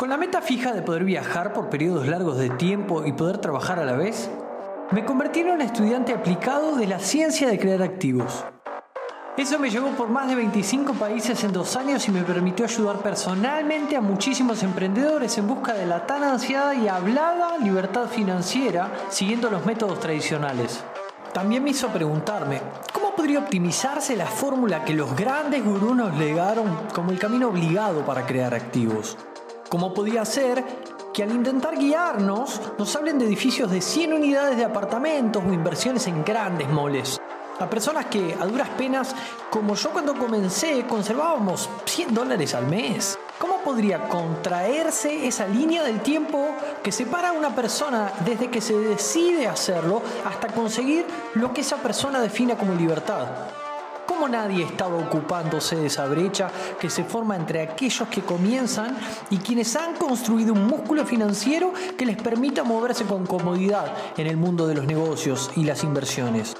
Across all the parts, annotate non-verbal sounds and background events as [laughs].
Con la meta fija de poder viajar por periodos largos de tiempo y poder trabajar a la vez, me convertí en un estudiante aplicado de la ciencia de crear activos. Eso me llevó por más de 25 países en dos años y me permitió ayudar personalmente a muchísimos emprendedores en busca de la tan ansiada y hablada libertad financiera siguiendo los métodos tradicionales. También me hizo preguntarme, ¿cómo podría optimizarse la fórmula que los grandes gurús nos legaron como el camino obligado para crear activos? ¿Cómo podía ser que al intentar guiarnos nos hablen de edificios de 100 unidades de apartamentos o inversiones en grandes moles? A personas que a duras penas, como yo cuando comencé, conservábamos 100 dólares al mes. ¿Cómo podría contraerse esa línea del tiempo que separa a una persona desde que se decide hacerlo hasta conseguir lo que esa persona defina como libertad? ¿Cómo nadie estaba ocupándose de esa brecha que se forma entre aquellos que comienzan y quienes han construido un músculo financiero que les permita moverse con comodidad en el mundo de los negocios y las inversiones?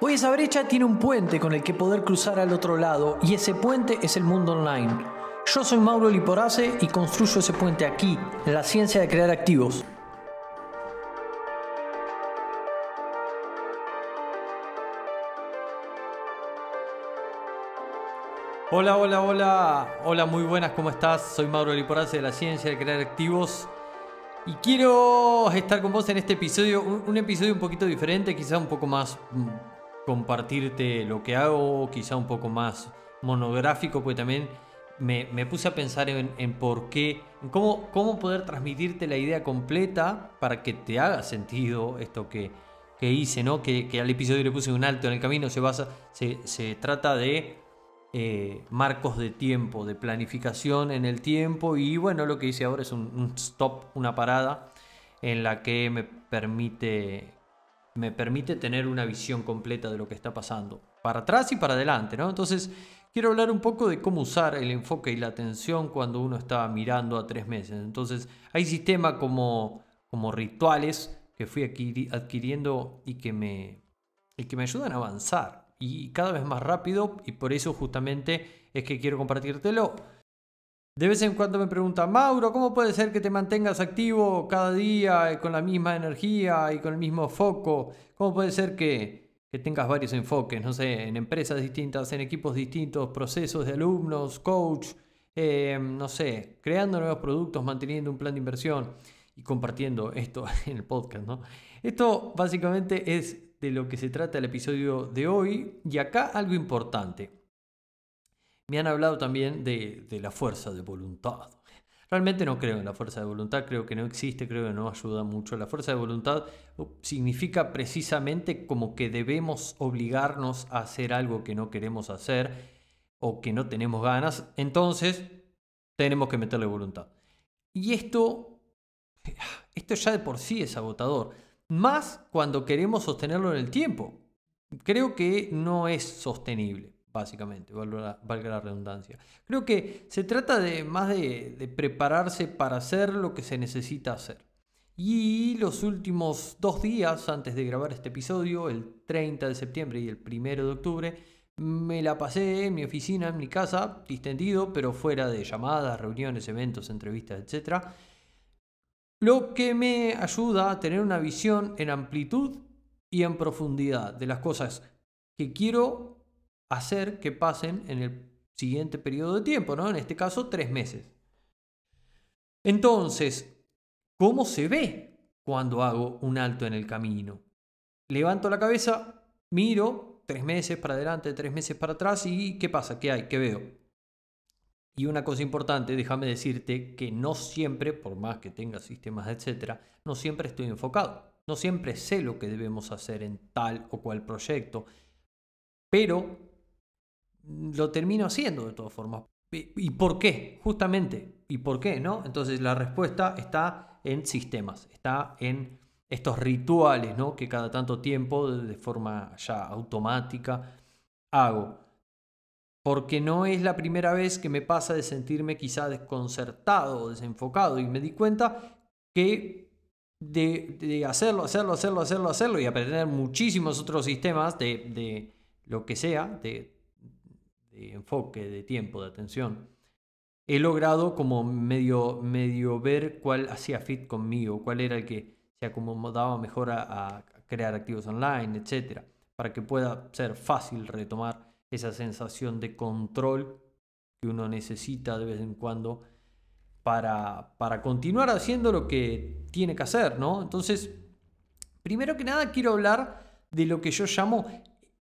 Hoy esa brecha tiene un puente con el que poder cruzar al otro lado y ese puente es el mundo online. Yo soy Mauro Liporace y construyo ese puente aquí, en la ciencia de crear activos. Hola, hola, hola. Hola, muy buenas, ¿cómo estás? Soy Mauro Liporace de la ciencia de crear activos. Y quiero estar con vos en este episodio, un, episodio un poquito diferente, quizá un poco más mm, compartirte lo que hago, quizá un poco más monográfico, porque también me, puse a pensar en, por qué, en cómo, cómo poder transmitirte la idea completa para que te haga sentido esto que, hice, ¿no? Que, al episodio le puse un alto en el camino, se, basa, se, se trata de eh, marcos de tiempo, de planificación en el tiempo y bueno, lo que hice ahora es un, stop, una parada en la que me permite me permite tener una visión completa de lo que está pasando, para atrás y para adelante, ¿no? Entonces, quiero hablar un poco de cómo usar el enfoque y la atención cuando uno está mirando a tres meses. Entonces, hay sistemas como, como rituales que fui adquiriendo y que, me, y que me ayudan a avanzar y cada vez más rápido y por eso justamente es que quiero compartírtelo. De vez en cuando me preguntan, Mauro, ¿cómo puede ser que te mantengas activo cada día con la misma energía y con el mismo foco? ¿Cómo puede ser que, tengas varios enfoques, no sé, en empresas distintas, en equipos distintos, procesos de alumnos, coach, em, no sé, creando nuevos productos, manteniendo un plan de inversión y compartiendo esto [laughs] en el podcast, ¿no? Esto básicamente es de lo que se trata el episodio de hoy y acá algo importante. Me han hablado también de, la fuerza de voluntad. Realmente no creo en la fuerza de voluntad, creo que no existe, creo que no ayuda mucho. La fuerza de voluntad uh, significa precisamente como que debemos obligarnos a hacer algo que no queremos hacer o que no tenemos ganas, entonces tenemos que meterle voluntad. Y esto, [sighs] esto ya de por sí es agotador, más cuando queremos sostenerlo en el tiempo. Creo que no es sostenible básicamente, valga la, redundancia. Creo que se trata de más de, prepararse para hacer lo que se necesita hacer. Y los últimos dos días antes de grabar este episodio, el 30 de septiembre y el 1 de octubre, me la pasé en mi oficina, en mi casa, distendido, pero fuera de llamadas, reuniones, eventos, entrevistas, etc. Lo que me ayuda a tener una visión en amplitud y en profundidad de las cosas que quiero hacer que pasen en el siguiente periodo de tiempo, ¿no? En este caso, tres meses. Entonces, ¿cómo se ve cuando hago un alto en el camino? Levanto la cabeza, miro tres meses para adelante, tres meses para atrás y ¿qué pasa? ¿Qué hay? ¿Qué veo? Y una cosa importante, déjame decirte que no siempre, por más que tenga sistemas, etcétera, no siempre estoy enfocado. No siempre sé lo que debemos hacer en tal o cual proyecto. Pero lo termino haciendo de todas formas. ¿Y por qué? Justamente. ¿Y por qué? ¿No? Entonces la respuesta está en sistemas, está en estos rituales ¿no? que cada tanto tiempo, de forma ya automática, hago. Porque no es la primera vez que me pasa de sentirme quizá desconcertado o desenfocado y me di cuenta que de, hacerlo, hacerlo, hacerlo, hacerlo, hacerlo y aprender muchísimos otros sistemas de, de lo que sea, de enfoque, de tiempo, de atención, he logrado como medio, medio ver cuál hacía fit conmigo, cuál era el que se acomodaba mejor a, crear activos online, etc. Para que pueda ser fácil retomar esa sensación de control que uno necesita de vez en cuando para, para continuar haciendo lo que tiene que hacer, ¿no? Entonces, primero que nada quiero hablar de lo que yo llamo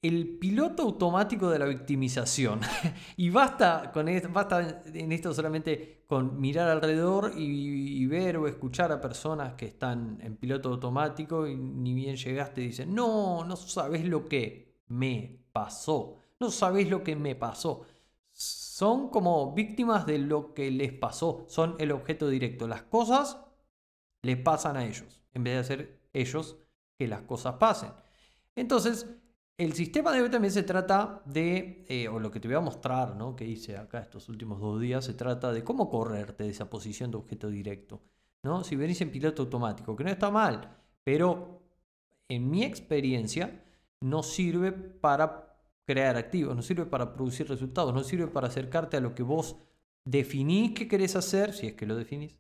el piloto automático de la victimización. [laughs] y basta, con esto, basta en esto solamente con mirar alrededor y, ver o escuchar a personas que están en piloto automático y ni bien llegaste y dicen, no, no sabes lo que me pasó. No sabes lo que me pasó. Son como víctimas de lo que les pasó. Son el objeto directo. Las cosas les pasan a ellos, en vez de hacer ellos que las cosas pasen. Entonces, el sistema de hoy también se trata de, eh, o lo que te voy a mostrar, ¿no? que hice acá estos últimos dos días, se trata de cómo correrte de esa posición de objeto directo. ¿no? Si venís en piloto automático, que no está mal, pero en mi experiencia no sirve para crear activos, no sirve para producir resultados, no sirve para acercarte a lo que vos definís que querés hacer, si es que lo definís,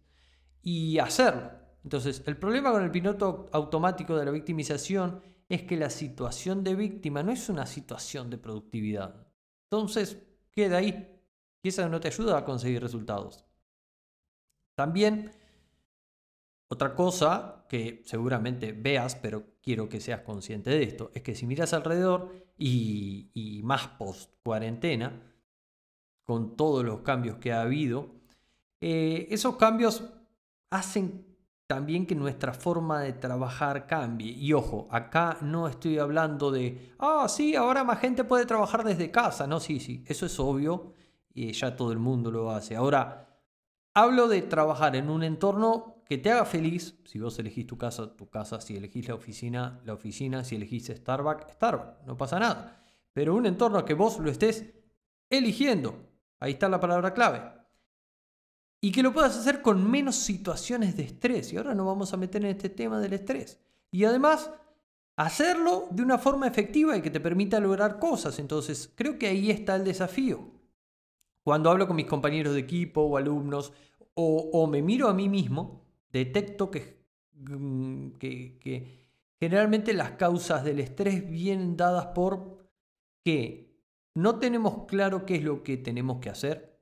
y hacerlo. Entonces, el problema con el piloto automático de la victimización es que la situación de víctima no es una situación de productividad. Entonces, queda ahí. Y eso no te ayuda a conseguir resultados. También, otra cosa que seguramente veas, pero quiero que seas consciente de esto, es que si miras alrededor y, más post cuarentena, con todos los cambios que ha habido, eh, esos cambios hacen también que nuestra forma de trabajar cambie. Y ojo, acá no estoy hablando de, ah, sí, ahora más gente puede trabajar desde casa. No, sí, sí, eso es obvio y ya todo el mundo lo hace. Ahora, hablo de trabajar en un entorno que te haga feliz. Si vos elegís tu casa, tu casa. Si elegís la oficina, la oficina. Si elegís Starbucks, Starbucks. No pasa nada. Pero un entorno que vos lo estés eligiendo. Ahí está la palabra clave y que lo puedas hacer con menos situaciones de estrés. Y ahora nos vamos a meter en este tema del estrés. Y además, hacerlo de una forma efectiva y que te permita lograr cosas. Entonces, creo que ahí está el desafío. Cuando hablo con mis compañeros de equipo o alumnos, o, me miro a mí mismo, detecto que, mm, que generalmente las causas del estrés vienen dadas por que no tenemos claro qué es lo que tenemos que hacer,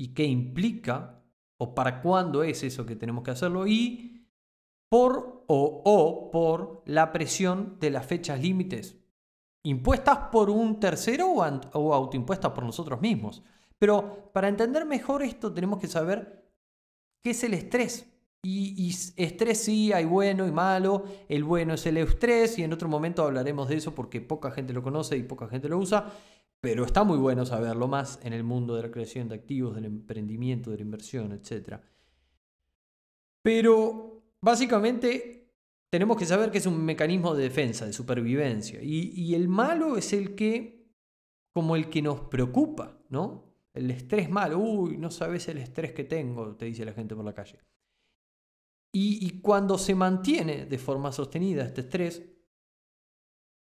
y qué implica o para cuándo es eso que tenemos que hacerlo y por o, o por la presión de las fechas límites impuestas por un tercero o, o autoimpuestas por nosotros mismos. Pero para entender mejor esto tenemos que saber qué es el estrés. Y, y, estrés sí, hay bueno y malo. El bueno es el estrés y en otro momento hablaremos de eso porque poca gente lo conoce y poca gente lo usa. Pero está muy bueno saberlo más en el mundo de la creación de activos, del emprendimiento, de la inversión, etc. Pero básicamente tenemos que saber que es un mecanismo de defensa, de supervivencia. Y, el malo es el que, como el que nos preocupa, ¿no? El estrés malo, uy, no sabes el estrés que tengo, te dice la gente por la calle. Y, cuando se mantiene de forma sostenida este estrés,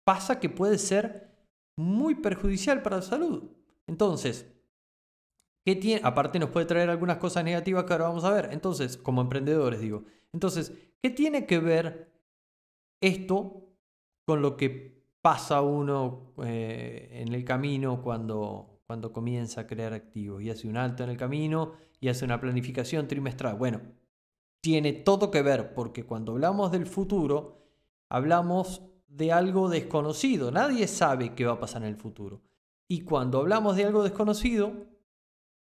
pasa que puede ser muy perjudicial para la salud. Entonces, ¿qué tiene? Aparte nos puede traer algunas cosas negativas que ahora vamos a ver. Entonces, como emprendedores digo. Entonces, ¿qué tiene que ver esto con lo que pasa uno eh, en el camino cuando, cuando comienza a crear activos y hace un alto en el camino y hace una planificación trimestral? Bueno, tiene todo que ver porque cuando hablamos del futuro, hablamos de algo desconocido. Nadie sabe qué va a pasar en el futuro. Y cuando hablamos de algo desconocido,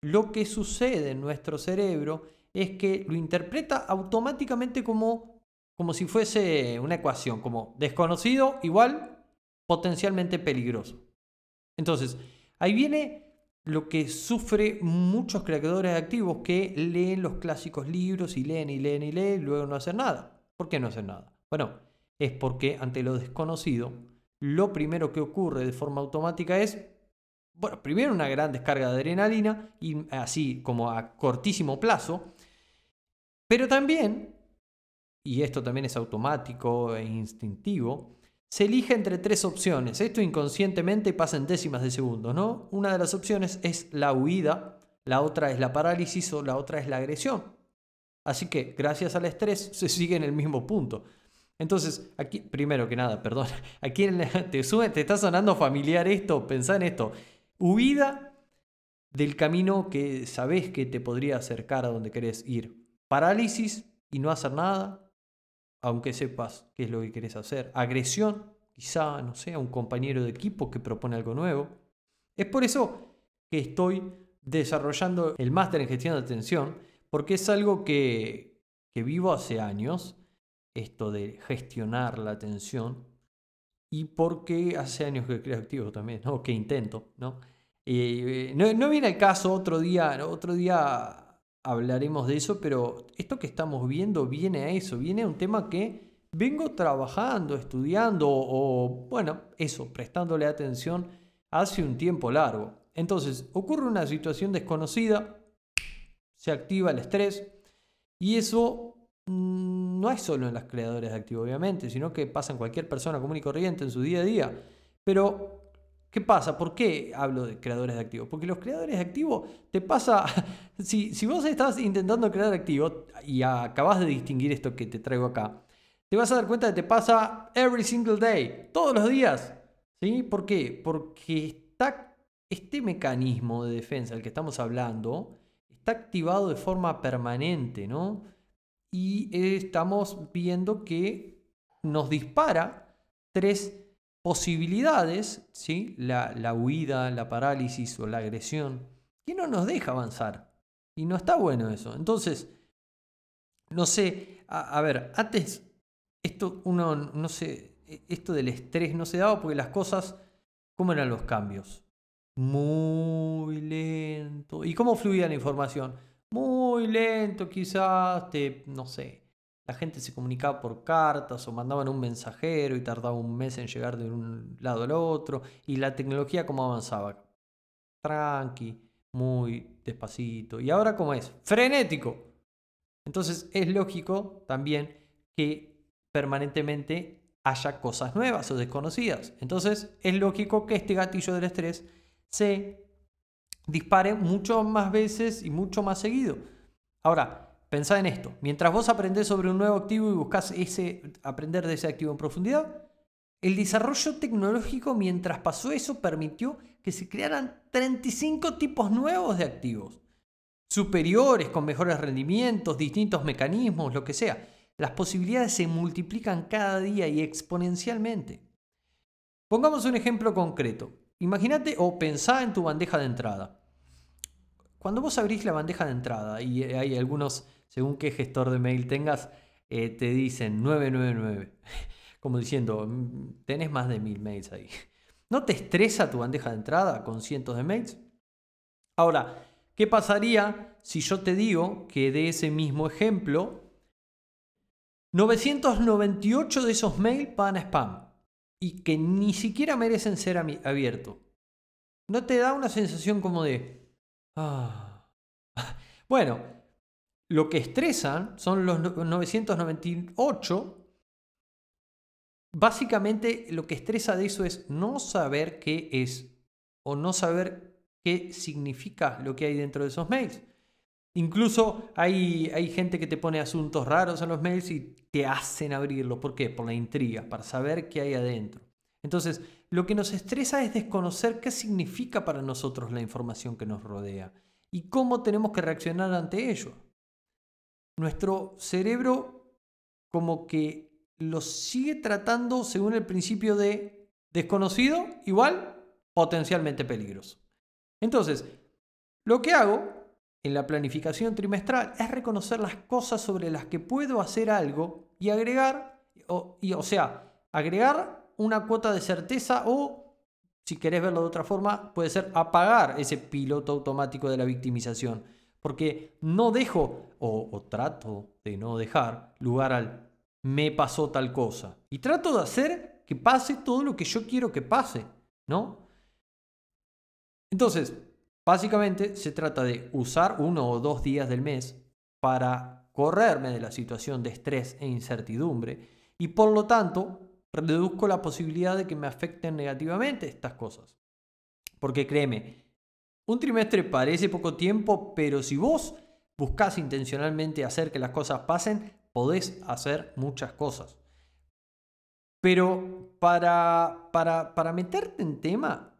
lo que sucede en nuestro cerebro es que lo interpreta automáticamente como, como si fuese una ecuación, como desconocido igual potencialmente peligroso. Entonces, ahí viene lo que sufre muchos creadores activos que leen los clásicos libros y leen y leen y leen y luego no hacen nada. ¿Por qué no hacen nada? Bueno, es porque ante lo desconocido, lo primero que ocurre de forma automática es, bueno, primero una gran descarga de adrenalina, y así como a cortísimo plazo, pero también, y esto también es automático e instintivo, se elige entre tres opciones. Esto inconscientemente pasa en décimas de segundo, ¿no? Una de las opciones es la huida, la otra es la parálisis o la otra es la agresión. Así que gracias al estrés [laughs] se sigue en el mismo punto. Entonces, aquí, primero que nada, perdón, [laughs] aquí te, te está sonando familiar esto, pensá en esto. Huida del camino que sabes que te podría acercar a donde querés ir. Parálisis y no hacer nada, aunque sepas qué es lo que querés hacer. Agresión, quizá, no sé, a un compañero de equipo que propone algo nuevo. Es por eso que estoy desarrollando el máster en gestión de atención, porque es algo que, que vivo hace años, esto de gestionar la atención, y porque hace años que creo activo también, ¿no? que intento, ¿no? Eh, no, no, viene el caso otro día, otro día hablaremos de eso, pero esto que estamos viendo viene a eso, viene a un tema que vengo trabajando, estudiando o, bueno, eso, prestándole atención hace un tiempo largo. Entonces, ocurre una situación desconocida, se activa el estrés y eso mm, no es solo en las creadores de activo, obviamente, sino que pasa en cualquier persona común y corriente en su día a día. Pero, ¿qué pasa? ¿Por qué hablo de creadores de activo? Porque los creadores de activo te pasa, [laughs] si, si vos estás intentando crear activo y acabas de distinguir esto que te traigo acá, te vas a dar cuenta de que te pasa every single day, todos los días. ¿Sí? ¿Por qué? Porque está este mecanismo de defensa del que estamos hablando está activado de forma permanente, ¿no? Y estamos viendo que nos dispara tres posibilidades, ¿sí? La, la huida, la parálisis o la agresión, que no nos deja avanzar. Y no está bueno eso. Entonces, no sé, a, a ver, antes esto uno no sé, e, esto del estrés no se daba porque las cosas, ¿cómo eran los cambios? muy lento. ¿Y cómo fluía la información? Muy lento, quizás, te, no sé, la gente se comunicaba por cartas o mandaban un mensajero y tardaba un mes en llegar de un lado al otro. Y la tecnología cómo avanzaba. Tranqui, muy despacito. ¿Y ahora cómo es? Frenético. Entonces es lógico también que permanentemente haya cosas nuevas o desconocidas. Entonces es lógico que este gatillo del estrés se dispare mucho más veces y mucho más seguido. Ahora, pensá en esto. Mientras vos aprendés sobre un nuevo activo y buscas ese, aprender de ese activo en profundidad, el desarrollo tecnológico mientras pasó eso permitió que se crearan 35 tipos nuevos de activos. Superiores, con mejores rendimientos, distintos mecanismos, lo que sea. Las posibilidades se multiplican cada día y exponencialmente. Pongamos un ejemplo concreto. Imagínate o pensá en tu bandeja de entrada. Cuando vos abrís la bandeja de entrada y hay algunos, según qué gestor de mail tengas, eh, te dicen 999. [laughs] Como diciendo, mm, tenés más de mil mails ahí. [laughs] ¿No te estresa tu bandeja de entrada con cientos de mails? Ahora, ¿qué pasaría si yo te digo que de ese mismo ejemplo, 998 de esos mails van a spam? y que ni siquiera merecen ser abiertos. ¿No te da una sensación como de... Ah. [laughs] Bueno, lo que estresan son los 998. Básicamente lo que estresa de eso es no saber qué es o no saber qué significa lo que hay dentro de esos mails. Incluso hay, hay gente que te pone asuntos raros en los mails y te hacen abrirlo. ¿Por qué? Por la intriga, para saber qué hay adentro. Entonces, lo que nos estresa es desconocer qué significa para nosotros la información que nos rodea y cómo tenemos que reaccionar ante ello. Nuestro cerebro como que lo sigue tratando según el principio de desconocido igual potencialmente peligroso. Entonces, lo que hago en la planificación trimestral es reconocer las cosas sobre las que puedo hacer algo y agregar, o, o sea, agregar una cuota de certeza o, si querés verlo de otra forma, puede ser apagar ese piloto automático de la victimización. Porque no dejo, o, trato de no dejar, lugar al me pasó tal cosa. Y trato de hacer que pase todo lo que yo quiero que pase, ¿no? Entonces, Básicamente se trata de usar uno o dos días del mes para correrme de la situación de estrés e incertidumbre y por lo tanto reduzco la posibilidad de que me afecten negativamente estas cosas. Porque créeme, un trimestre parece poco tiempo, pero si vos buscas intencionalmente hacer que las cosas pasen, podés hacer muchas cosas. Pero para, para, para meterte en tema,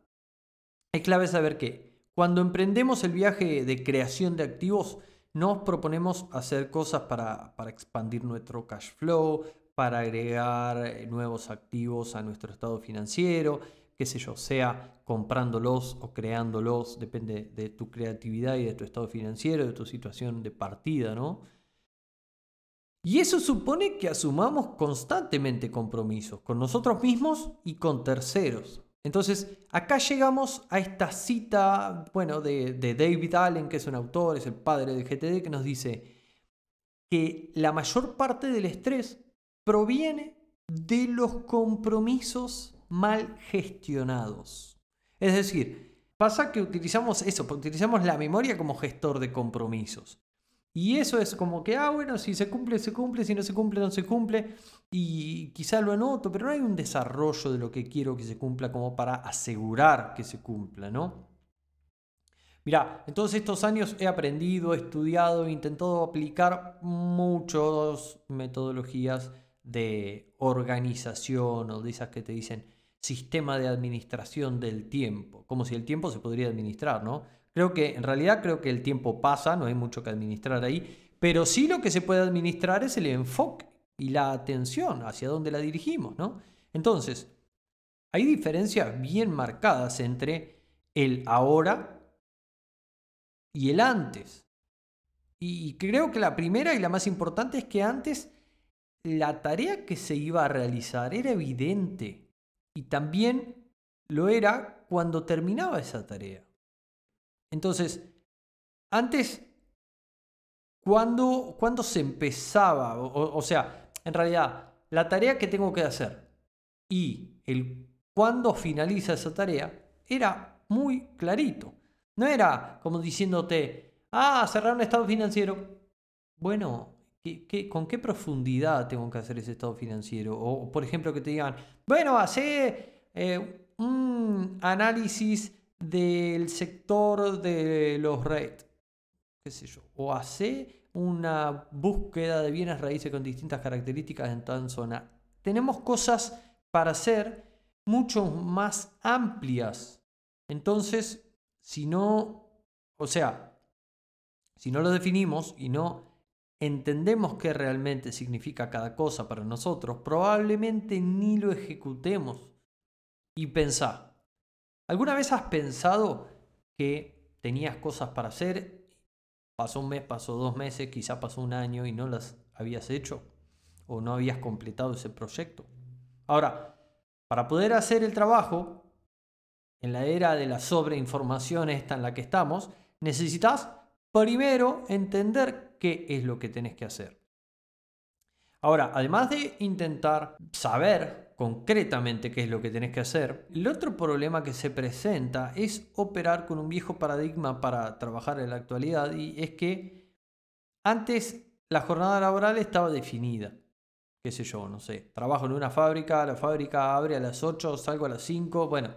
es clave saber que cuando emprendemos el viaje de creación de activos, nos proponemos hacer cosas para, para expandir nuestro cash flow, para agregar nuevos activos a nuestro estado financiero, qué yo, sea comprándolos o creándolos, depende de tu creatividad y de tu estado financiero, de tu situación de partida, ¿no? Y eso supone que asumamos constantemente compromisos con nosotros mismos y con terceros. Entonces, acá llegamos a esta cita, bueno, de, de David Allen, que es un autor, es el padre de GTD, que nos dice que la mayor parte del estrés proviene de los compromisos mal gestionados. Es decir, pasa que utilizamos eso, utilizamos la memoria como gestor de compromisos. Y eso es como que, ah, bueno, si se cumple, se cumple, si no se cumple, no se cumple. Y quizá lo anoto, pero no hay un desarrollo de lo que quiero que se cumpla como para asegurar que se cumpla, ¿no? Mira, en todos estos años he aprendido, he estudiado, he intentado aplicar muchas metodologías de organización o de esas que te dicen sistema de administración del tiempo, como si el tiempo se podría administrar, ¿no? Creo que en realidad creo que el tiempo pasa, no hay mucho que administrar ahí, pero sí lo que se puede administrar es el enfoque y la atención hacia dónde la dirigimos, ¿no? Entonces, hay diferencias bien marcadas entre el ahora y el antes. Y creo que la primera y la más importante es que antes la tarea que se iba a realizar era evidente y también lo era cuando terminaba esa tarea. Entonces, antes, ¿cuándo, se empezaba? O, sea, en realidad, la tarea que tengo que hacer y el cuándo finaliza esa tarea era muy clarito. No era como diciéndote, ah, cerrar un estado financiero. Bueno, con qué profundidad tengo que hacer ese estado financiero? O, por ejemplo, que te digan, bueno, hace eh, un análisis del sector de los REIT, qué sé yo, o hace una búsqueda de bienes raíces con distintas características en tal zona. Tenemos cosas para hacer mucho más amplias. Entonces, si no, o sea, si no lo definimos y no entendemos qué realmente significa cada cosa para nosotros, probablemente ni lo ejecutemos. Y pensá, ¿alguna vez has pensado que tenías cosas para hacer? Pasó un mes, pasó dos meses, quizá pasó un año y no las habías hecho o no habías completado ese proyecto. Ahora, para poder hacer el trabajo, en la era de la sobreinformación esta en la que estamos, necesitas primero entender qué es lo que tenés que hacer. Ahora, además de intentar saber concretamente qué es lo que tenés que hacer, el otro problema que se presenta es operar con un viejo paradigma para trabajar en la actualidad y es que antes la jornada laboral estaba definida. Qué sé yo, no sé, trabajo en una fábrica, la fábrica abre a las 8, salgo a las 5, bueno,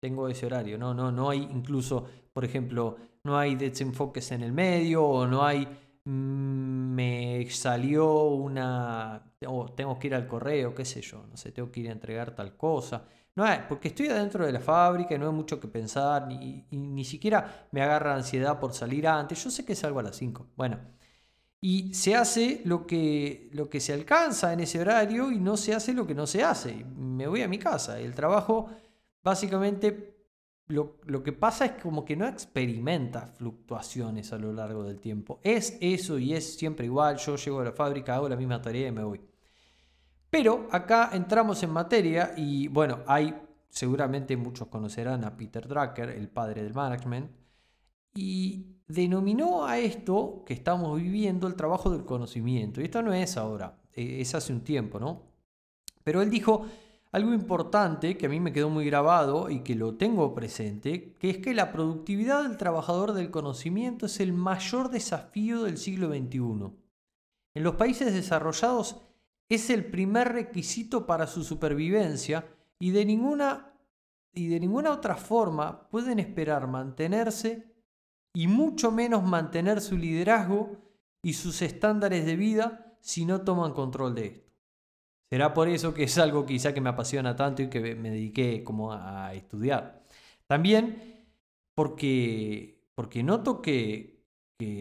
tengo ese horario, no, no, no hay incluso, por ejemplo, no hay desenfoques en el medio o no hay Mm, me salió una, o tengo que ir al correo, qué sé yo, no sé, tengo que ir a entregar tal cosa. No es, porque estoy adentro de la fábrica y no hay mucho que pensar, ni, ni siquiera me agarra ansiedad por salir antes. Yo sé que salgo a las 5. Bueno, y se hace lo que, lo que se alcanza en ese horario y no se hace lo que no se hace. Me voy a mi casa. El trabajo básicamente lo, que pasa es como que no experimenta fluctuaciones a lo largo del tiempo. Es eso y es siempre igual. Yo llego a la fábrica, hago la misma tarea y me voy. Pero acá entramos en materia y bueno, hay seguramente muchos conocerán a Peter Drucker, el padre del management, y denominó a esto que estamos viviendo el trabajo del conocimiento. Y esto no es ahora, e, es hace un tiempo, ¿no? Pero él dijo, algo importante que a mí me quedó muy grabado y que lo tengo presente, que es que la productividad del trabajador del conocimiento es el mayor desafío del siglo XXI. En los países desarrollados es el primer requisito para su supervivencia y de ninguna y de ninguna otra forma pueden esperar mantenerse y mucho menos mantener su liderazgo y sus estándares de vida si no toman control de esto. Será por eso que es algo quizá que me apasiona tanto y que me dediqué como a estudiar. También porque, porque noto que,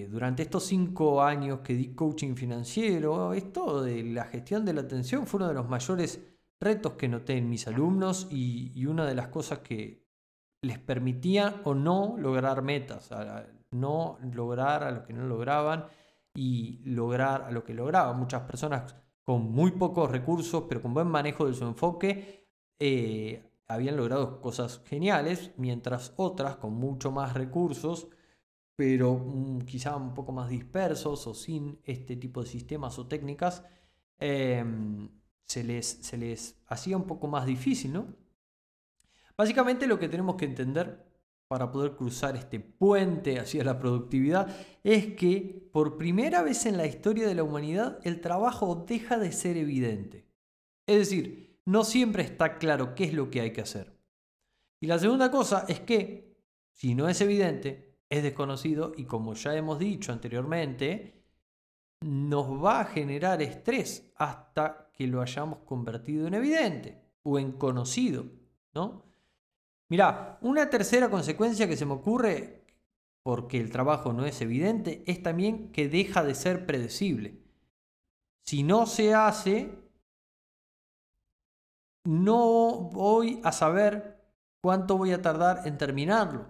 durante estos cinco años que di coaching financiero, esto de la gestión de la atención fue uno de los mayores retos que noté en mis alumnos y, y una de las cosas que les permitía o no lograr metas, no lograr a lo que no lograban y lograr a lo que lograban. Muchas personas con muy pocos recursos, pero con buen manejo de su enfoque, eh, habían logrado cosas geniales, mientras otras con mucho más recursos, pero mm, quizá un poco más dispersos o sin este tipo de sistemas o técnicas, em, se, les, se les hacía un poco más difícil, ¿no? Básicamente lo que tenemos que entender para poder cruzar este puente hacia la productividad es que por primera vez en la historia de la humanidad el trabajo deja de ser evidente. Es decir, no siempre está claro qué es lo que hay que hacer. Y la segunda cosa es que, si no es evidente, es desconocido y como ya hemos dicho anteriormente, nos va a generar estrés hasta que lo hayamos convertido en evidente o en conocido, ¿no? Mira, una tercera consecuencia que se me ocurre, porque el trabajo no es evidente, es también que deja de ser predecible. Si no se hace, no voy a saber cuánto voy a tardar en terminarlo.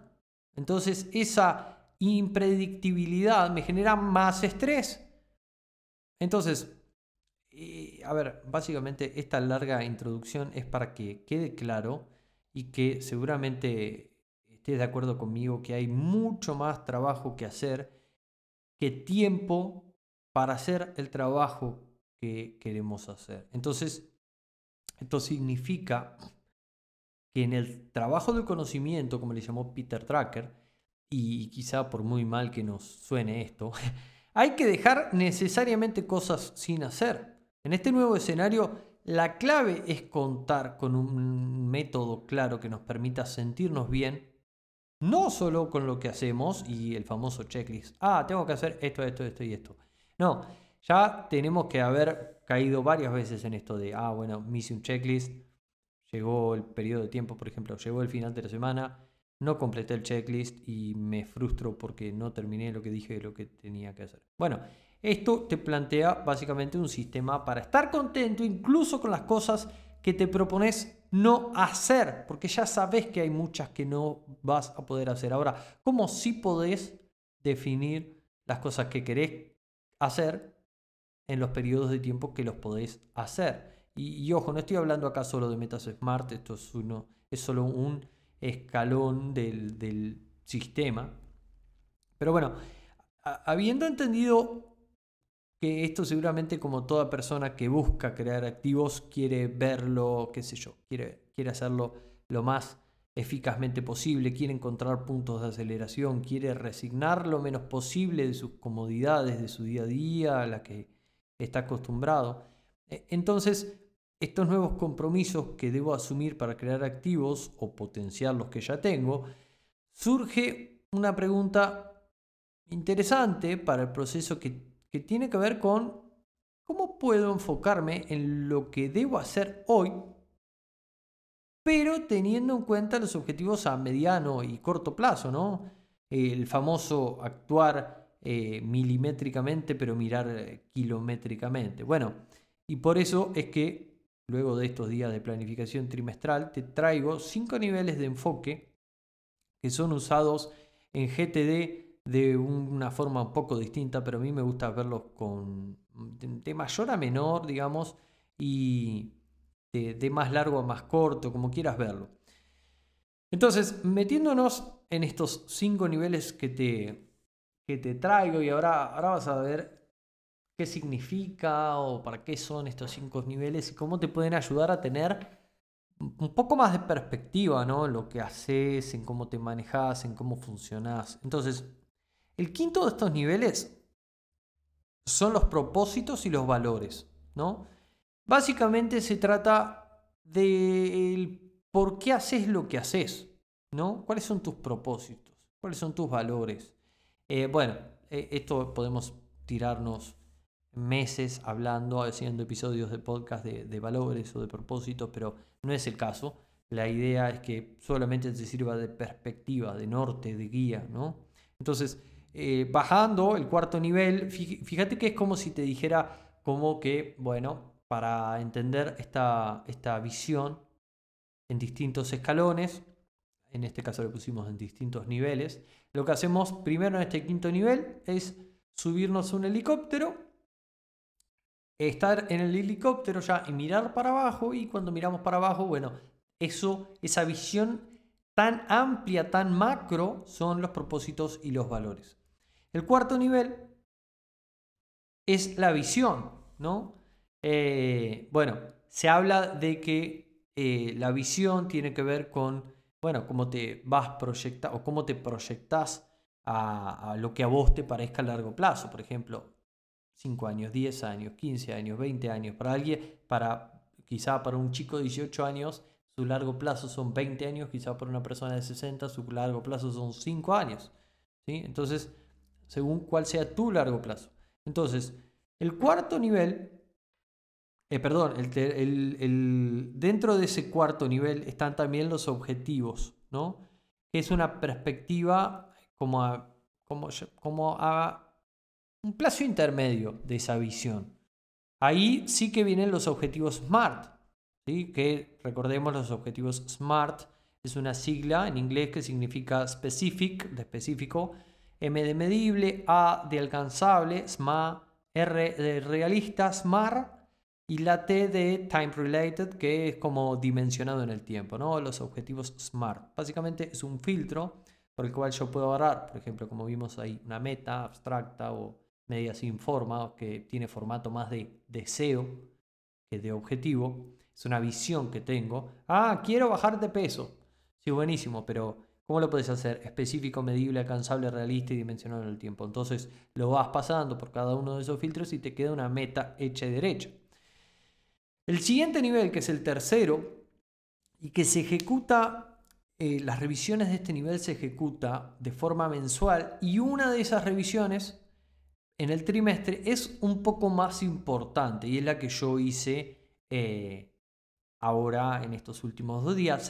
Entonces esa impredictibilidad me genera más estrés. Entonces, eh, a ver, básicamente esta larga introducción es para que quede claro y que seguramente estés de acuerdo conmigo que hay mucho más trabajo que hacer que tiempo para hacer el trabajo que queremos hacer. Entonces, esto significa que en el trabajo del conocimiento, como le llamó Peter Tracker, y quizá por muy mal que nos suene esto, [laughs] hay que dejar necesariamente cosas sin hacer. En este nuevo escenario la clave es contar con un método claro que nos permita sentirnos bien, no solo con lo que hacemos y el famoso checklist. Ah, tengo que hacer esto, esto, esto y esto. No, ya tenemos que haber caído varias veces en esto de, ah, bueno, me hice un checklist, llegó el periodo de tiempo, por ejemplo, llegó el final de la semana, no completé el checklist y me frustro porque no terminé lo que dije lo que tenía que hacer. Bueno, esto te plantea básicamente un sistema para estar contento incluso con las cosas que te propones no hacer, porque ya sabes que hay muchas que no vas a poder hacer. Ahora, ¿cómo sí podés definir las cosas que querés hacer en los periodos de tiempo que los podés hacer? Y, ojo, no estoy hablando acá solo de metas smart, esto es, uno, es solo un escalón del, del sistema. Pero bueno, habiendo entendido que esto seguramente como toda persona que busca crear activos quiere verlo, qué sé yo, quiere, quiere hacerlo lo más eficazmente posible, quiere encontrar puntos de aceleración, quiere resignar lo menos posible de sus comodidades, de su día a día, a la que está acostumbrado. E, entonces, estos nuevos compromisos que debo asumir para crear activos o potenciar los que ya tengo, surge una pregunta interesante para el proceso que que tiene que ver con cómo puedo enfocarme en lo que debo hacer hoy, pero teniendo en cuenta los objetivos a mediano y corto plazo, ¿no? El famoso actuar eh, milimétricamente, pero mirar eh, kilométricamente. Bueno, y por eso es que luego de estos días de planificación trimestral, te traigo cinco niveles de enfoque que son usados en GTD de una forma un poco distinta, pero a mí me gusta verlos con, de, mayor a menor, digamos, y de, más largo a más corto, como quieras verlo. Entonces, metiéndonos en estos cinco niveles que te, que te traigo y ahora, ahora vas a ver qué significa o para qué son estos cinco niveles y cómo te pueden ayudar a tener un poco más de perspectiva ¿no? lo que haces, en cómo te manejas, en cómo funcionas. Entonces, el quinto de estos niveles son los propósitos y los valores, ¿no? Básicamente se trata del por qué haces lo que haces, ¿no? ¿Cuáles son tus propósitos? ¿Cuáles son tus valores? Eh, bueno, eh, esto podemos tirarnos meses hablando, haciendo episodios de podcast de, valores o de propósitos, pero no es el caso. La idea es que solamente te sirva de perspectiva, de norte, de guía, ¿no? Entonces, eh, bajando el cuarto nivel, fíjate que es como si te dijera como que, bueno, para entender esta, esta visión en distintos escalones, en este caso lo pusimos en distintos niveles, lo que hacemos primero en este quinto nivel es subirnos a un helicóptero, estar en el helicóptero ya y mirar para abajo y cuando miramos para abajo, bueno, eso, esa visión tan amplia, tan macro son los propósitos y los valores. El cuarto nivel es la visión, ¿no? Eh, bueno, se habla de que eh, la visión tiene que ver con, bueno, cómo te vas proyectar o cómo te proyectas a, lo que a vos te parezca a largo plazo. Por ejemplo, 5 años, 10 años, 15 años, 20 años. Para alguien, para quizá para un chico de 18 años, su largo plazo son 20 años, quizá para una persona de 60, su largo plazo son 5 años. ¿sí? Entonces, según cuál sea tu largo plazo. Entonces, el cuarto nivel, eh, perdón, el, dentro de ese cuarto nivel están también los objetivos, ¿no? Es una perspectiva como a, como, como a un plazo intermedio de esa visión. Ahí sí que vienen los objetivos SMART, ¿sí? que recordemos los objetivos SMART es una sigla en inglés que significa specific, de específico, M de medible, A de alcanzable, SMA, R de realista, SMAR, y la T de time related, que es como dimensionado en el tiempo, ¿no? Los objetivos SMART. Básicamente es un filtro por el cual yo puedo agarrar, por ejemplo, como vimos ahí, una meta abstracta o media sin forma, que tiene formato más de deseo que de objetivo. Es una visión que tengo. Ah, quiero bajar de peso. Sí, buenísimo, pero ¿Cómo lo puedes hacer? Específico, medible, alcanzable, realista y dimensionado en el tiempo. Entonces lo vas pasando por cada uno de esos filtros y te queda una meta hecha y derecha. El siguiente nivel, que es el tercero, y que se ejecuta, eh, las revisiones de este nivel se ejecuta de forma mensual y una de esas revisiones en el trimestre es un poco más importante y es la que yo hice eh, ahora en estos últimos dos días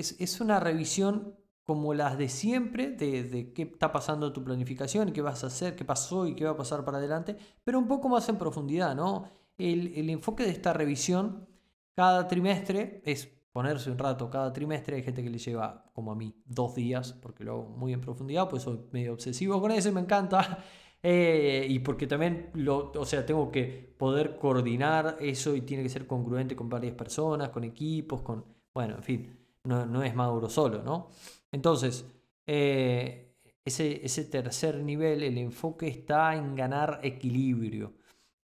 es, una revisión como las de siempre, de, qué está pasando tu planificación qué vas a hacer, qué pasó y qué va a pasar para adelante, pero un poco más en profundidad, ¿no? El, enfoque de esta revisión cada trimestre es ponerse un rato cada trimestre. Hay gente que le lleva, como a mí, dos días, porque lo hago muy en profundidad, pues soy medio obsesivo con eso me encanta. [laughs] Eh, y porque también, lo, o sea, tengo que poder coordinar eso y tiene que ser congruente con varias personas, con equipos, con, bueno, en fin no, es Maduro solo, ¿no? Entonces, eh, ese, ese, tercer nivel, el enfoque está en ganar equilibrio.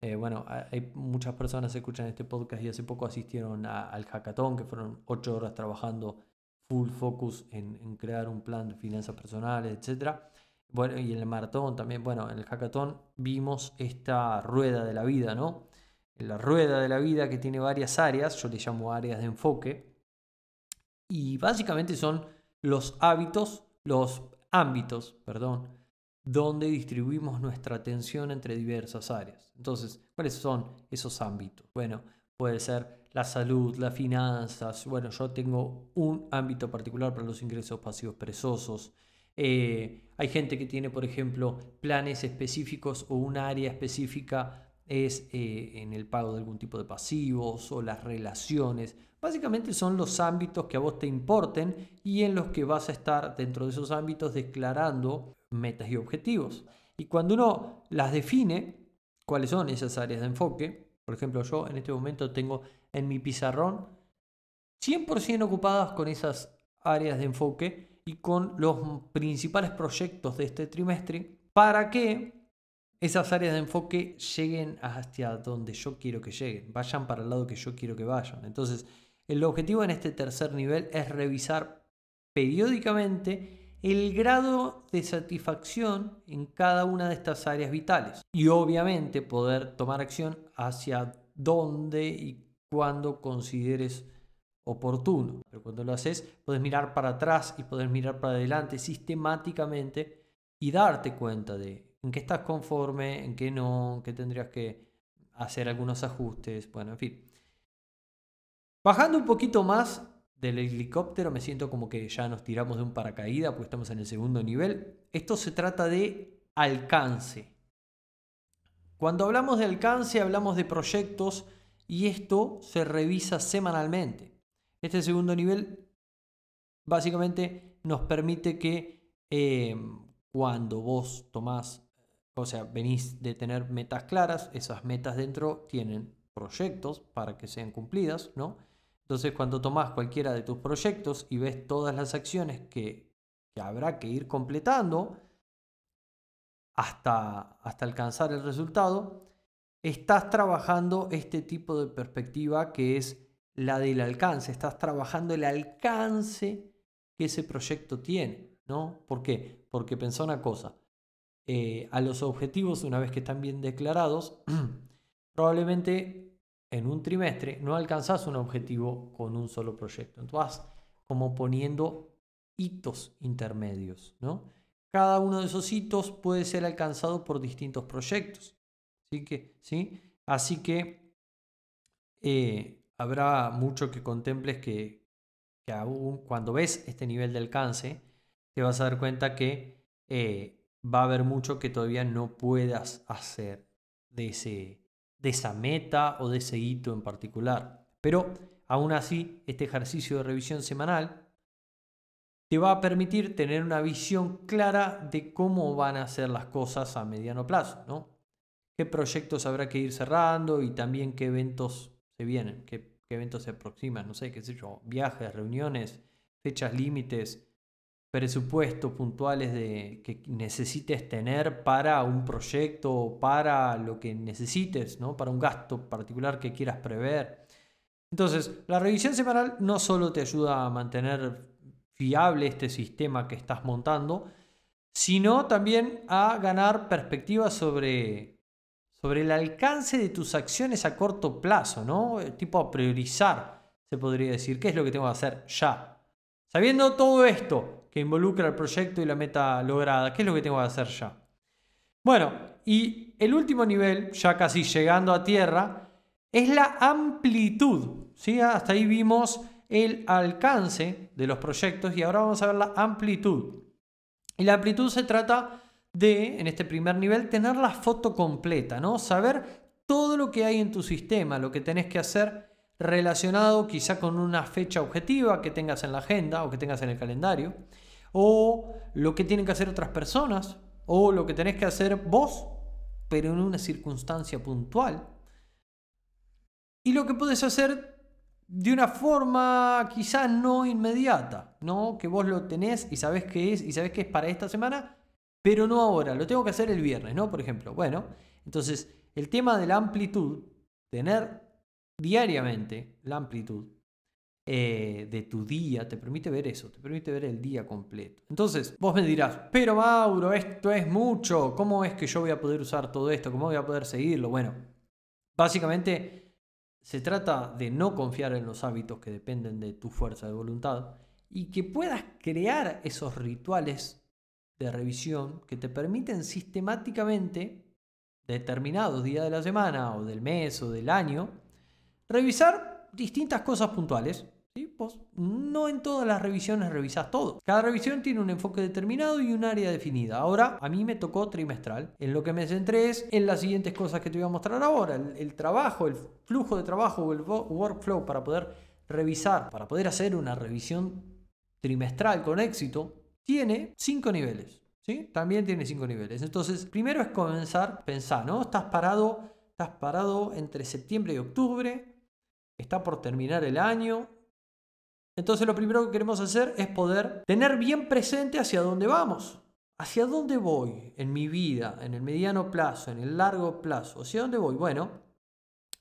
Eh, bueno, hay muchas personas que escuchan este podcast y hace poco asistieron al hackathon, que fueron ocho horas trabajando full focus en, crear un plan de finanzas personales, etc. Bueno, y en el maratón también, bueno, en el hackathon vimos esta rueda de la vida, ¿no? La rueda de la vida que tiene varias áreas, yo le llamo áreas de enfoque, y básicamente son los hábitos, los ámbitos, perdón, donde distribuimos nuestra atención entre diversas áreas. Entonces, ¿cuáles son esos ámbitos? Bueno, puede ser la salud, las finanzas. Bueno, yo tengo un ámbito particular para los ingresos pasivos perezosos. Eh, hay gente que tiene, por ejemplo, planes específicos o un área específica es eh, en el pago de algún tipo de pasivos o las relaciones. Básicamente son los ámbitos que a vos te importen y en los que vas a estar dentro de esos ámbitos declarando metas y objetivos. Y cuando uno las define, cuáles son esas áreas de enfoque, por ejemplo yo en este momento tengo en mi pizarrón 100% ocupadas con esas áreas de enfoque y con los principales proyectos de este trimestre para que esas áreas de enfoque lleguen hacia donde yo quiero que lleguen, vayan para el lado que yo quiero que vayan. Entonces, el objetivo en este tercer nivel es revisar periódicamente el grado de satisfacción en cada una de estas áreas vitales y obviamente poder tomar acción hacia dónde y cuándo consideres oportuno. Pero cuando lo haces, puedes mirar para atrás y puedes mirar para adelante sistemáticamente y darte cuenta de en qué estás conforme, en qué no, en qué tendrías que hacer algunos ajustes, bueno, en fin. Bajando un poquito más del helicóptero, me siento como que ya nos tiramos de un paracaídas porque estamos en el segundo nivel. Esto se trata de alcance. Cuando hablamos de alcance, hablamos de proyectos y esto se revisa semanalmente. Este segundo nivel básicamente nos permite que eh, cuando vos tomás, o sea, venís de tener metas claras, esas metas dentro tienen proyectos para que sean cumplidas, ¿no? Entonces cuando tomás cualquiera de tus proyectos y ves todas las acciones que, habrá que ir completando hasta, hasta alcanzar el resultado, estás trabajando este tipo de perspectiva que es la del alcance, estás trabajando el alcance que ese proyecto tiene, ¿no? ¿Por qué? Porque pensá una cosa, eh, a los objetivos, una vez que están bien declarados, [clears throat] probablemente en un trimestre no alcanzás un objetivo con un solo proyecto. Entonces como poniendo hitos intermedios, ¿no? Cada uno de esos hitos puede ser alcanzado por distintos proyectos. ¿sí? Que, ¿sí? Así que eh, habrá mucho que contemples que, que aún cuando ves este nivel de alcance, te vas a dar cuenta que eh, va a haber mucho que todavía no puedas hacer de, ese, de esa meta o de ese hito en particular. Pero aún así, este ejercicio de revisión semanal te va a permitir tener una visión clara de cómo van a ser las cosas a mediano plazo, ¿no? Qué proyectos habrá que ir cerrando y también qué eventos se vienen, qué, eventos se aproximan, no sé, qué sé yo, viajes, reuniones, fechas límites, presupuestos puntuales de, que necesites tener para un proyecto o para lo que necesites, ¿no? para un gasto particular que quieras prever. Entonces, la revisión semanal no solo te ayuda a mantener fiable este sistema que estás montando, sino también a ganar perspectiva sobre sobre el alcance de tus acciones a corto plazo, ¿no? Eh, tipo a priorizar, se podría decir, ¿qué es lo que tengo que hacer ya? Sabiendo todo esto que involucra el proyecto y la meta lograda, ¿qué es lo que tengo que hacer ya? Bueno, y el último nivel, ya casi llegando a tierra, es la amplitud. ¿sí? Hasta ahí vimos el alcance de los proyectos y ahora vamos a ver la amplitud. Y la amplitud se trata de, en este primer nivel, tener la foto completa, ¿no? Saber todo lo que hay en tu sistema, lo que tenés que hacer relacionado quizá con una fecha objetiva que tengas en la agenda o que tengas en el calendario, o lo que tienen que hacer otras personas, o lo que tenés que hacer vos, pero en una circunstancia puntual. Y lo que puedes hacer de una forma quizá no inmediata, ¿no? Que vos lo tenés y sabés qué es y sabés que es para esta semana, pero no ahora, lo tengo que hacer el viernes, ¿no? Por ejemplo. Bueno, entonces el tema de la amplitud, tener diariamente la amplitud eh, de tu día, te permite ver eso, te permite ver el día completo. Entonces, vos me dirás, pero Mauro, esto es mucho, ¿cómo es que yo voy a poder usar todo esto? ¿Cómo voy a poder seguirlo? Bueno, básicamente se trata de no confiar en los hábitos que dependen de tu fuerza de voluntad y que puedas crear esos rituales de revisión que te permiten sistemáticamente, determinados días de la semana o del mes o del año, revisar distintas cosas puntuales. ¿Sí? no en todas las revisiones revisas todo. Cada revisión tiene un enfoque determinado y un área definida. Ahora, a mí me tocó trimestral. En lo que me centré es en las siguientes cosas que te voy a mostrar ahora. El, trabajo, el flujo de trabajo o el workflow para poder revisar, para poder hacer una revisión trimestral con éxito, tiene cinco niveles. También tiene cinco niveles. Entonces, primero es comenzar pensar, ¿no? Estás parado, estás parado entre septiembre y octubre, está por terminar el año. Entonces, lo primero que queremos hacer es poder tener bien presente hacia dónde vamos. ¿Hacia dónde voy en mi vida, en el mediano plazo, en el largo plazo? ¿Hacia dónde voy? Bueno,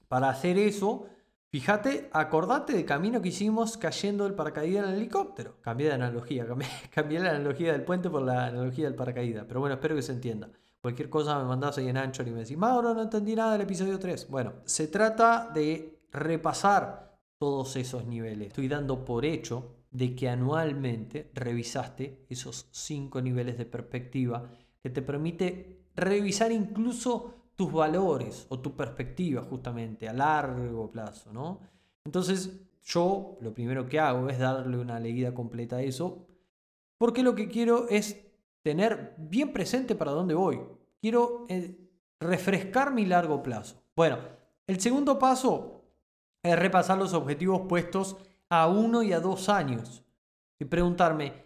para hacer eso Fíjate, acordate del camino que hicimos cayendo del paracaídas en el helicóptero. Cambié de analogía, [laughs] cambié, la analogía del puente por la analogía del paracaídas. Pero bueno, espero que se entienda. Cualquier cosa me mandás ahí en ancho y me decís, Mauro, no entendí nada del episodio 3. Bueno, se trata de repasar todos esos niveles. Estoy dando por hecho de que anualmente revisaste esos cinco niveles de perspectiva que te permite revisar incluso tus valores o tu perspectiva justamente a largo plazo, ¿no? Entonces, yo lo primero que hago es darle una leída completa a eso, porque lo que quiero es tener bien presente para dónde voy. Quiero eh, refrescar mi largo plazo. Bueno, el segundo paso es repasar los objetivos puestos a uno y a dos años y preguntarme,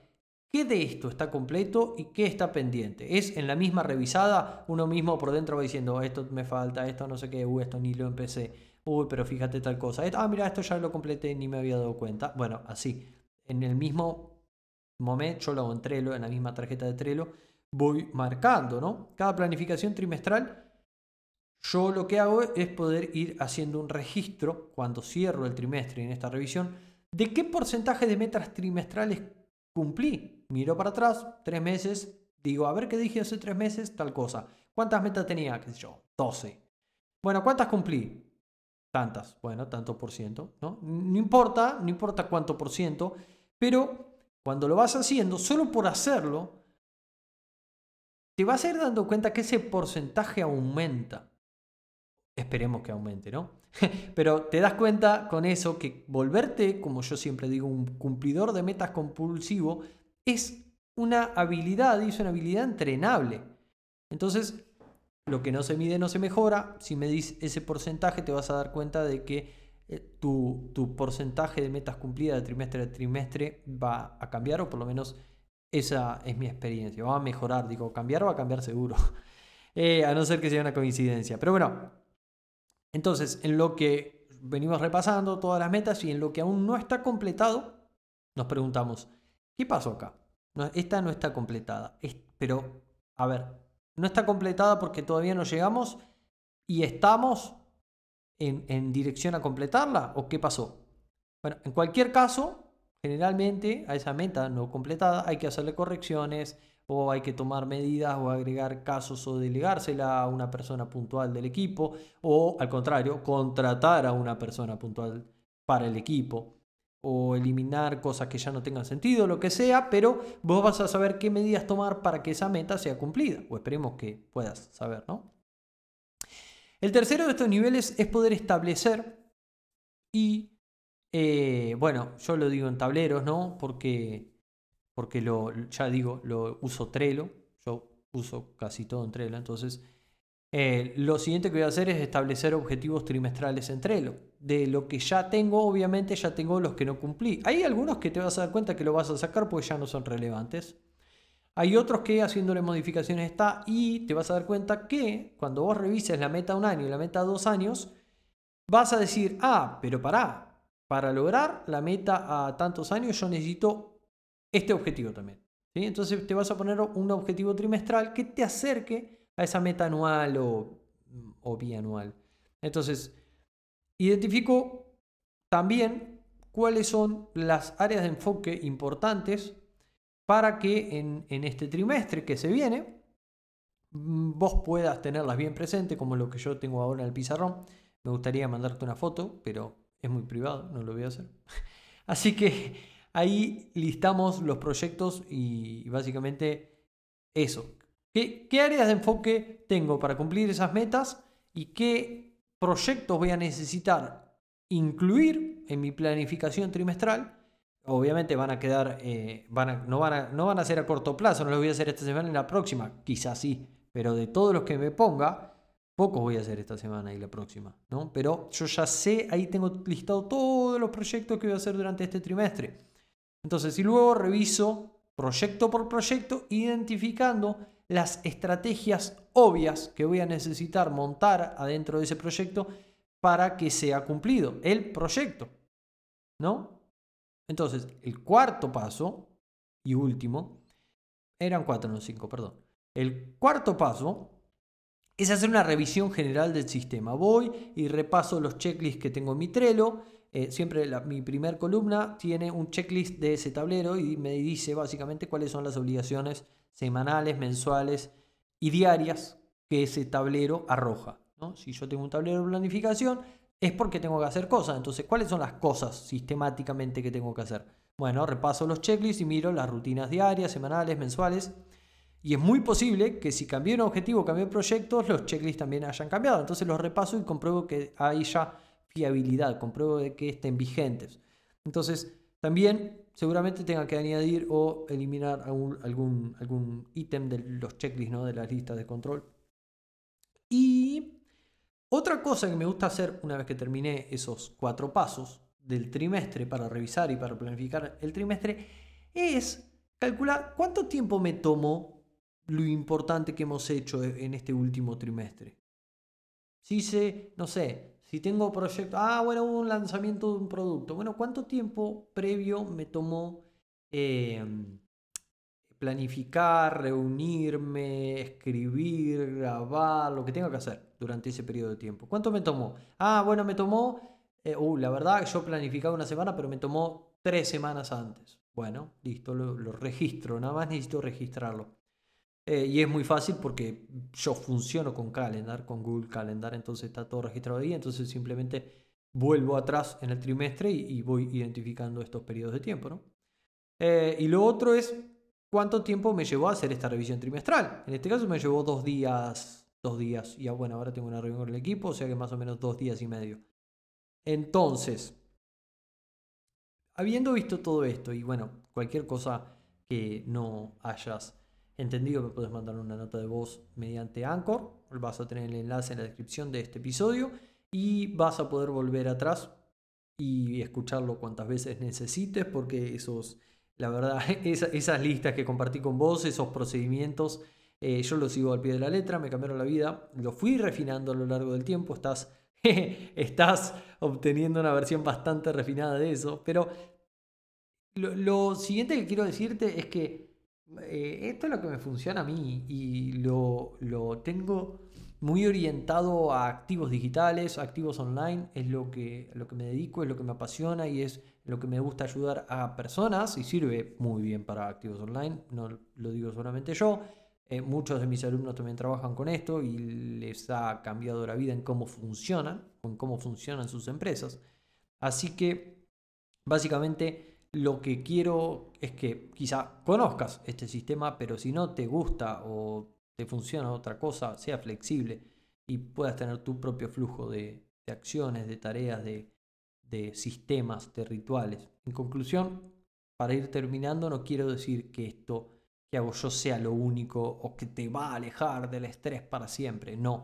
¿Qué de esto está completo y qué está pendiente? ¿Es en la misma revisada? Uno mismo por dentro va diciendo, esto me falta, esto no sé qué, uy, esto ni lo empecé, uy, pero fíjate tal cosa, ah, mira, esto ya lo completé, ni me había dado cuenta. Bueno, así, en el mismo momento, yo lo hago en Trello, en la misma tarjeta de Trello, voy marcando, ¿no? Cada planificación trimestral, yo lo que hago es poder ir haciendo un registro cuando cierro el trimestre en esta revisión de qué porcentaje de metas trimestrales cumplí. Miro para atrás, tres meses, digo, a ver qué dije hace tres meses, tal cosa. ¿Cuántas metas tenía? ¿Qué yo? 12. Bueno, ¿cuántas cumplí? Tantas. Bueno, tanto por ciento, ¿no? No importa, no importa cuánto por ciento, pero cuando lo vas haciendo, solo por hacerlo, te vas a ir dando cuenta que ese porcentaje aumenta. Esperemos que aumente, ¿no? [laughs] Pero te das cuenta con eso que volverte, como yo siempre digo, un cumplidor de metas compulsivo es una habilidad y es una habilidad entrenable. Entonces, lo que no se mide no se mejora. Si medís ese porcentaje, te vas a dar cuenta de que eh, tu, tu, porcentaje de metas cumplidas de trimestre a trimestre va a cambiar, o por lo menos esa es mi experiencia. Va a mejorar, digo, cambiar va a cambiar seguro. [laughs] Eh, a no ser que sea una coincidencia. Pero bueno, entonces, en lo que venimos repasando todas las metas y en lo que aún no está completado, nos preguntamos, ¿qué pasó acá? esta no está completada, pero, a ver, no está completada porque todavía no llegamos y estamos en, en dirección a completarla o qué pasó? Bueno, en cualquier caso, generalmente a esa meta no completada hay que hacerle correcciones, o hay que tomar medidas o agregar casos o delegársela a una persona puntual del equipo o al contrario, contratar a una persona puntual para el equipo o eliminar cosas que ya no tengan sentido, lo que sea, pero vos vas a saber qué medidas tomar para que esa meta sea cumplida, o esperemos que puedas saber, ¿no? El tercero de estos niveles es poder establecer y, eh, bueno, yo lo digo en tableros, ¿no? Porque porque lo, ya digo, lo uso Trello, yo uso casi todo en Trello, entonces eh, lo siguiente que voy a hacer es establecer objetivos trimestrales en Trello. De lo que ya tengo, obviamente ya tengo los que no cumplí. Hay algunos que te vas a dar cuenta que lo vas a sacar porque ya no son relevantes. Hay otros que haciéndole modificaciones está y te vas a dar cuenta que cuando vos revises la meta un año y la meta dos años, vas a decir, ah, pero pará, para lograr la meta a tantos años yo necesito este objetivo también. Entonces te vas a poner un objetivo trimestral que te acerque a esa meta anual o, o bianual. Entonces, identifico también cuáles son las áreas de enfoque importantes para que en, en este trimestre que se viene mm, vos puedas tenerlas bien presentes, como lo que yo tengo ahora en el pizarrón. Me gustaría mandarte una foto, pero es muy privado, no lo voy a hacer. [laughs] Así que Ahí listamos los proyectos y básicamente eso. ¿Qué, áreas de enfoque tengo para cumplir esas metas y qué proyectos voy a necesitar incluir en mi planificación trimestral? Obviamente van a quedar, eh, no, van a, ser a corto plazo, no los voy a hacer esta semana y la próxima, quizás sí, pero de todos los que me ponga, pocos voy a hacer esta semana y la próxima, ¿no? Pero yo ya sé, ahí tengo listado todos los proyectos que voy a hacer durante este trimestre. Entonces, y luego reviso proyecto por proyecto, identificando las estrategias obvias que voy a necesitar montar adentro de ese proyecto para que sea cumplido el proyecto. ¿No? Entonces, el cuarto paso y último, eran cuatro, no cinco, perdón. El cuarto paso es hacer una revisión general del sistema. Voy y repaso los checklists que tengo en mi Trello eh, siempre mi primer columna tiene un checklist de ese tablero y me dice básicamente cuáles son las obligaciones semanales, mensuales y diarias que ese tablero arroja. Si yo tengo un tablero de planificación, es porque tengo que hacer cosas. Entonces, ¿cuáles son las cosas sistemáticamente que tengo que hacer? Bueno, repaso los checklists y miro las rutinas diarias, semanales, mensuales. Y es muy posible que si cambié un objetivo, cambié proyectos, los checklists también hayan cambiado. Entonces los repaso y compruebo que hay ya fiabilidad, compruebo de que estén vigentes. Entonces, también seguramente tenga que añadir o eliminar algún, algún, algún ítem de los checklists, ¿no? de las listas de control. Y otra cosa que me gusta hacer una vez que terminé esos cuatro pasos del trimestre para revisar y para planificar el trimestre es calcular cuánto tiempo me tomó lo importante que hemos hecho en este último trimestre. Si se, no sé, si tengo proyecto, ah, bueno, un lanzamiento de un producto. Bueno, ¿cuánto tiempo previo me tomó em, planificar, reunirme, escribir, grabar, lo que tenga que hacer durante ese periodo de tiempo? ¿Cuánto me tomó? Ah, bueno, me tomó, eh, uh, la verdad, yo planificaba una semana, pero me tomó tres semanas antes. Bueno, listo, lo registro, nada más necesito registrarlo. Eh, y es muy fácil porque yo funciono con Calendar, con Google Calendar, entonces está todo registrado ahí, entonces simplemente vuelvo atrás en el trimestre y, voy identificando estos periodos de tiempo. ¿no? Eh, y lo otro es cuánto tiempo me llevó a hacer esta revisión trimestral. En este caso me llevó dos días, dos días, y bueno, ahora tengo una reunión con el equipo, o sea que más o menos dos días y medio. Entonces, habiendo visto todo esto, y bueno, cualquier cosa que no hayas entendido que puedes mandar una nota de voz mediante Anchor. Vas a tener el enlace en la descripción de este episodio y vas a poder volver atrás y escucharlo cuantas veces necesites porque esos, la verdad, [laughs] esas listas que compartí con vos, esos procedimientos, eh, yo los sigo al pie de la letra, me cambiaron la vida, lo fui refinando a lo largo del tiempo, estás, [laughs] estás obteniendo una versión bastante refinada de eso, pero lo siguiente que quiero decirte es que eh, esto es lo que me funciona a mí y lo, lo, tengo muy orientado a activos digitales, activos online, es lo que, lo que me dedico, es lo que me apasiona y es lo que me gusta ayudar a personas y sirve muy bien para activos online, no lo digo solamente yo. Eh, muchos de mis alumnos también trabajan con esto y les ha cambiado la vida en cómo funcionan, en cómo funcionan sus empresas. Así que básicamente lo que quiero es que quizá conozcas este sistema, pero si no te gusta o te funciona otra cosa, sea flexible y puedas tener tu propio flujo de, acciones, de tareas, de, de sistemas, de rituales. En conclusión, para ir terminando, no quiero decir que esto que hago yo sea lo único o que te va a alejar del estrés para siempre. No,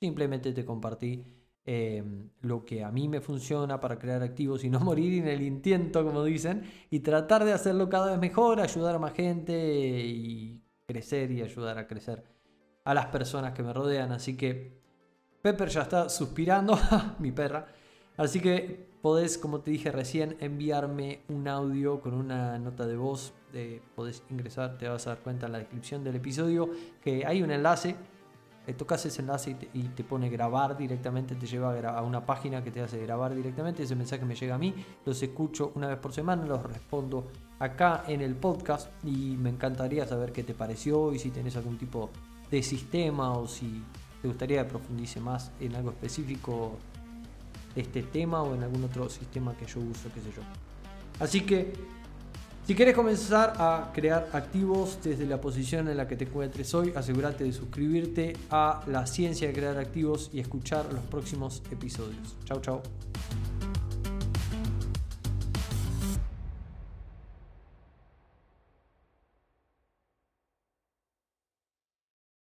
simplemente te compartí Em, lo que a mí me funciona para crear activos y no [laughs] morir en el intento, como dicen, y tratar de hacerlo cada vez mejor, ayudar a más gente y crecer y ayudar a crecer a las personas que me rodean. Así que Pepper ya está suspirando, [laughs] mi perra. Así que podés, como te dije recién, enviarme un audio con una nota de voz. De, podés ingresar, te vas a dar cuenta en la descripción del episodio que hay un enlace eh, tocas ese enlace y te, pone grabar directamente, te lleva a, una página que te hace grabar directamente, ese mensaje me llega a mí, los escucho una vez por semana, los respondo acá en el podcast y me encantaría saber qué te pareció y si tenés algún tipo de sistema o si te gustaría que profundice más en algo específico de este tema o en algún otro sistema que yo uso, qué sé yo. Así que si quieres comenzar a crear activos desde la posición en la que te encuentres hoy, asegúrate de suscribirte a la ciencia de crear activos y escuchar los próximos episodios. Chao, chao.